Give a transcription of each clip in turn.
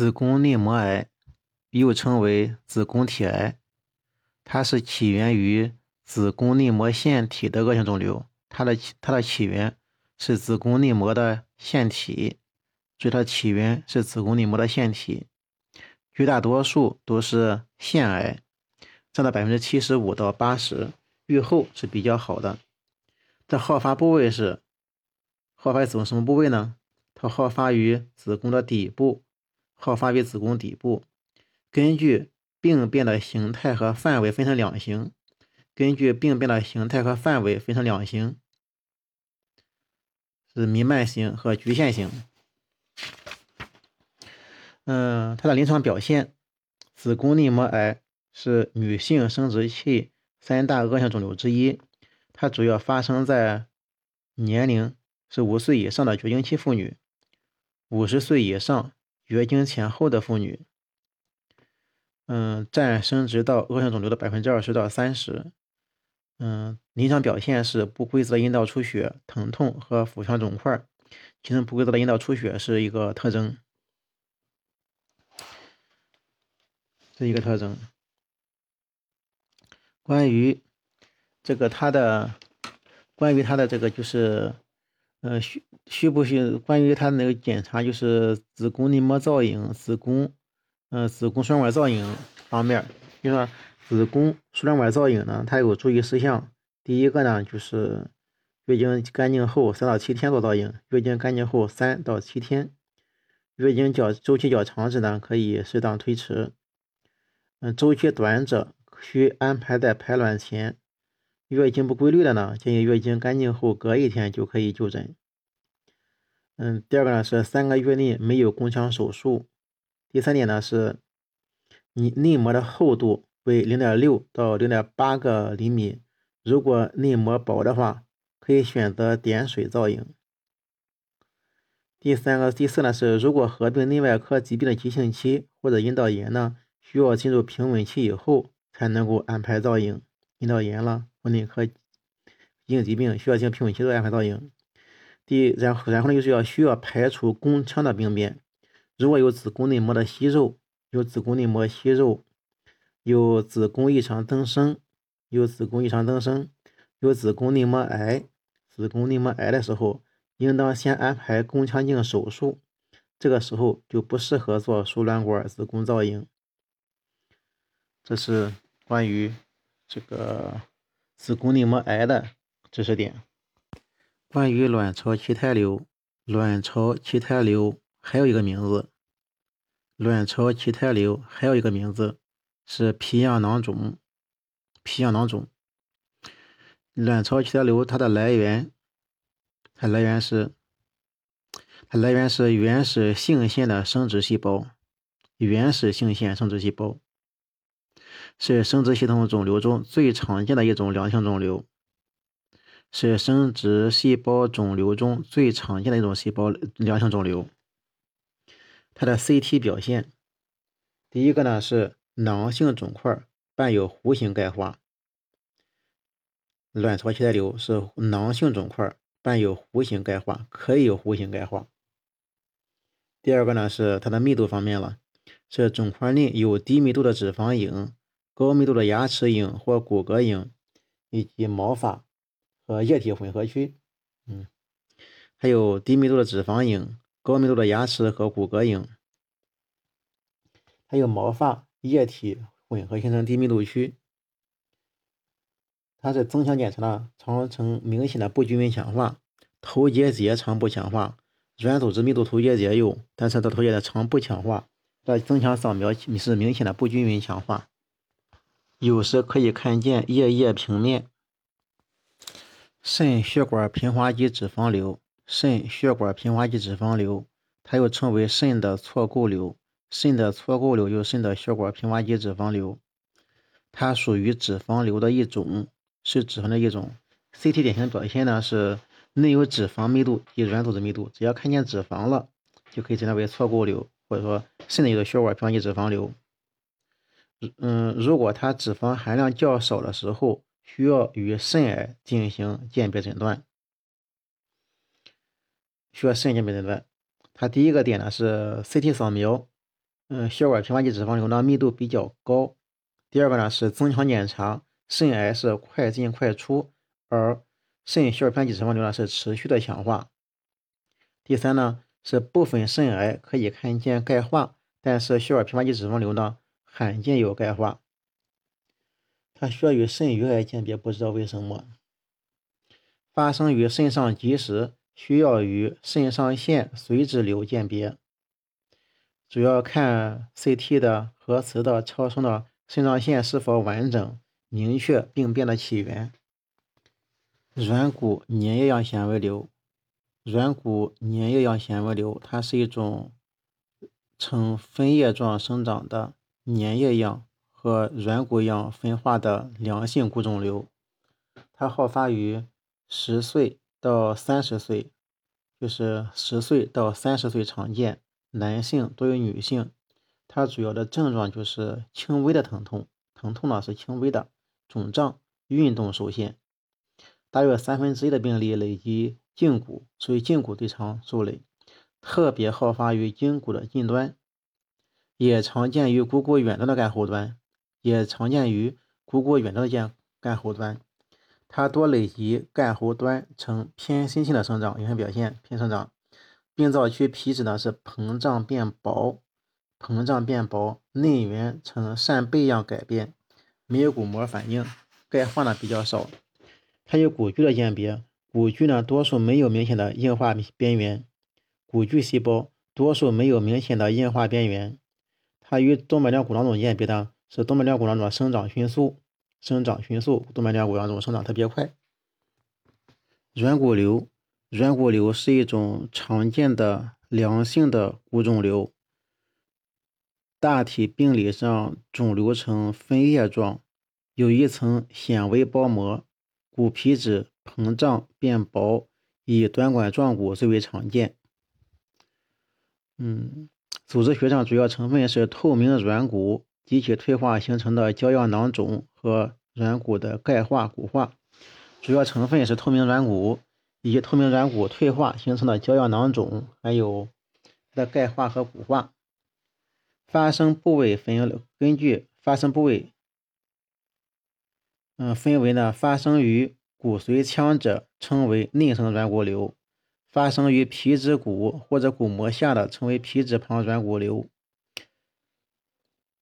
子宫内膜癌又称为子宫体癌，它是起源于子宫内膜腺体的恶性肿瘤。它的它的起源是子宫内膜的腺体，所以它起源是子宫内膜的腺体。绝大多数都是腺癌，占到百分之七十五到八十，预后是比较好的。这好发部位是好发于子宫什么部位呢？它好发于子宫的底部。好发于子宫底部，根据病变的形态和范围分成两型。根据病变的形态和范围分成两型，是弥漫型和局限型。嗯，它的临床表现，子宫内膜癌是女性生殖器三大恶性肿瘤之一。它主要发生在年龄是五岁以上的绝经期妇女，五十岁以上。月经前后的妇女，嗯，占生殖道恶性肿瘤的百分之二十到三十。嗯，临床表现是不规则阴道出血、疼痛和腹腔肿块，其中不规则的阴道出血是一个特征，是一个特征。关于这个它的，关于它的这个就是。呃，需需不需关于他那个检查，就是子宫内膜造影、子宫，呃，子宫输卵管造影方面，就说子宫输卵管造影呢，它有注意事项。第一个呢，就是月经干净后三到七天做造影，月经干净后三到七天，月经较周期较长者呢，可以适当推迟。嗯，周期短者需安排在排卵前。月经不规律的呢，建议月经干净后隔一天就可以就诊。嗯，第二个呢是三个月内没有宫腔手术。第三点呢是，你内膜的厚度为零点六到零点八个厘米，如果内膜薄的话，可以选择点水造影。第三个、第四呢是，如果合并内外科疾病的急性期或者阴道炎呢，需要进入平稳期以后才能够安排造影。阴道炎了。或内科急性疾病需要进行平稳期做安排造影。第，然后然后呢，就是要需要排除宫腔的病变。如果有子宫内膜的息肉，有子宫内膜息肉，有子宫异常增生，有子宫异常增生，有子宫内膜癌，子宫内膜癌的时候，应当先安排宫腔镜手术。这个时候就不适合做输卵管子宫造影。这是关于这个。子宫内膜癌的知识点。关于卵巢畸胎瘤，卵巢畸胎瘤还有一个名字，卵巢畸胎瘤还有一个名字是皮样囊肿。皮样囊肿，卵巢畸胎瘤它的来源，它来源是，它来源是原始性腺的生殖细胞，原始性腺生殖细胞。是生殖系统肿瘤中最常见的一种良性肿瘤，是生殖细胞肿瘤中最常见的一种细胞良性肿瘤。它的 CT 表现，第一个呢是囊性肿块伴有弧形钙化，卵巢畸胎瘤是囊性肿块伴有弧形钙化，可以有弧形钙化。第二个呢是它的密度方面了，是肿块内有低密度的脂肪影。高密度的牙齿影或骨骼影，以及毛发和液体混合区，嗯，还有低密度的脂肪影、高密度的牙齿和骨骼影，还有毛发、液体混合形成低密度区。它是增强检查呢，常呈明显的不均匀强化，头结节常不强化，软组织密度头结节有，但是它头结节常不强化。这增强扫描是明显的不均匀强化。有时可以看见液液平面。肾血管平滑肌脂肪瘤，肾血管平滑肌脂肪瘤，它又称为肾的错构瘤。肾的错构瘤就是肾的血管平滑肌脂肪瘤，它属于脂肪瘤的一种，是脂肪的一种。CT 典型表现呢是内有脂肪密度及软组织密度，只要看见脂肪了，就可以诊断为错构瘤，或者说肾内的血管平滑肌脂肪瘤。嗯，如果它脂肪含量较少的时候，需要与肾癌进行鉴别诊断。需要肾鉴别诊断，它第一个点呢是 CT 扫描，嗯，血管平滑肌脂肪瘤呢密度比较高。第二个呢是增强检查，肾癌是快进快出，而肾血管平滑肌脂肪瘤呢是持续的强化。第三呢是部分肾癌可以看见钙化，但是血管平滑肌脂肪瘤呢罕见有钙化。它需要与肾盂癌鉴别，不知道为什么。发生于肾上棘时，需要与肾上腺髓质瘤鉴别。主要看 CT 的核磁的超声的肾上腺是否完整，明确病变的起源。软骨粘液样纤维瘤，软骨粘液样纤维瘤，它是一种呈分叶状生长的粘液样和软骨样分化的良性骨肿瘤。它好发于十岁到三十岁，就是十岁到三十岁常见。男性多于女性，它主要的症状就是轻微的疼痛，疼痛呢是轻微的，肿胀，运动受限。大约三分之一的病例累及胫骨，属于胫骨最长受累，特别好发于胫骨的近端，也常见于股骨远端的干后端，也常见于股骨远端的干干后端。它多累及干喉端，呈偏心性的生长，影响表现偏生长。病灶区皮质呢是膨胀变薄，膨胀变薄，内缘呈扇贝样改变，没有骨膜反应，钙化呢比较少。它有骨距的鉴别，骨距呢多数没有明显的硬化边缘，骨距细胞多数没有明显的硬化边缘。它与动脉梁骨囊肿鉴别的是动脉梁骨囊肿生长迅速，生长迅速，动脉梁骨囊肿生长特别快。软骨瘤。软骨瘤是一种常见的良性的骨肿瘤，大体病理上肿瘤呈分叶状，有一层纤维包膜，骨皮质膨胀变薄，以短管状骨最为常见。嗯，组织学上主要成分是透明软骨及其退化形成的胶样囊肿和软骨的钙化骨化，主要成分是透明软骨。以及透明软骨退化形成的胶样囊肿，还有它的钙化和骨化。发生部位分根据发生部位，嗯，分为呢，发生于骨髓腔者称为内生软骨瘤，发生于皮质骨或者骨膜下的称为皮质旁软骨瘤。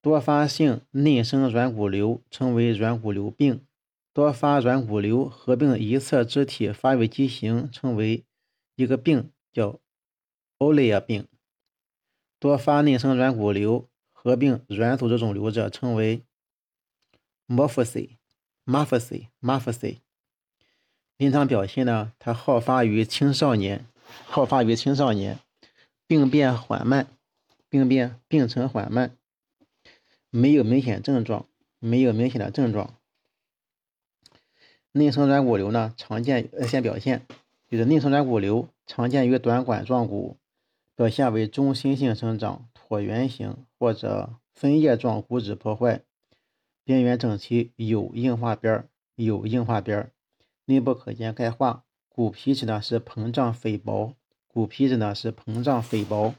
多发性内生软骨瘤称为软骨瘤病。多发软骨瘤合并一侧肢体发育畸形，称为一个病，叫欧雷亚病。多发内生软骨瘤合并软组织肿瘤者，称为 morphosis。morphosis。morphosis。临床表现呢，它好发于青少年，好发于青少年，病变缓慢，病变病程缓慢，没有明显症状，没有明显的症状。内生软骨瘤呢，常见呃先表现就是内生软骨瘤常见于短管状骨，表现为中心性生长、椭圆形或者分叶状骨质破坏，边缘整齐，有硬化边儿，有硬化边儿，内部可见钙化，骨皮质呢是膨胀肥薄，骨皮质呢是膨胀肥薄。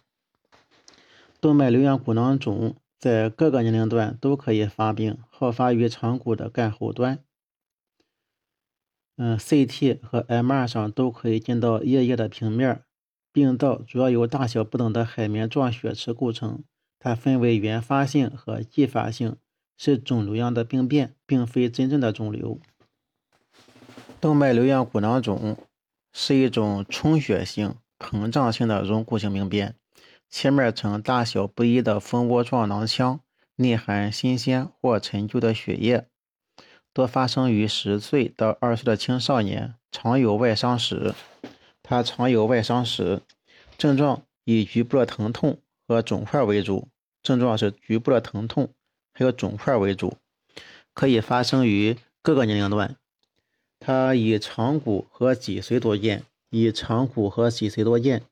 动脉瘤样骨囊肿在各个年龄段都可以发病，好发于长骨的干后端。嗯，CT 和 MR 上都可以见到液液的平面。病灶主要由大小不等的海绵状血池构成，它分为原发性和继发性，是肿瘤样的病变，并非真正的肿瘤。动脉瘤样骨囊肿是一种充血性、膨胀性的溶骨性病变，切面呈大小不一的蜂窝状囊腔，内含新鲜或陈旧的血液。多发生于十岁到二十岁的青少年，常有外伤史。它常有外伤史，症状以局部的疼痛和肿块为主。症状是局部的疼痛，还有肿块为主，可以发生于各个年龄段。它以长骨和脊髓多见，以长骨和脊髓多见。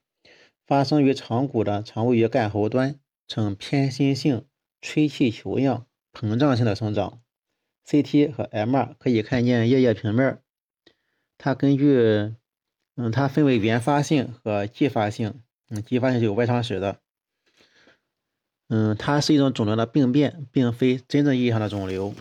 发生于长骨的常位于干喉端，呈偏心性吹气球样膨胀性的生长。CT 和 MR 可以看见液液平面，它根据，嗯，它分为原发性和继发性，嗯，继发性就有外伤史的，嗯，它是一种肿瘤的病变，并非真正意义上的肿瘤。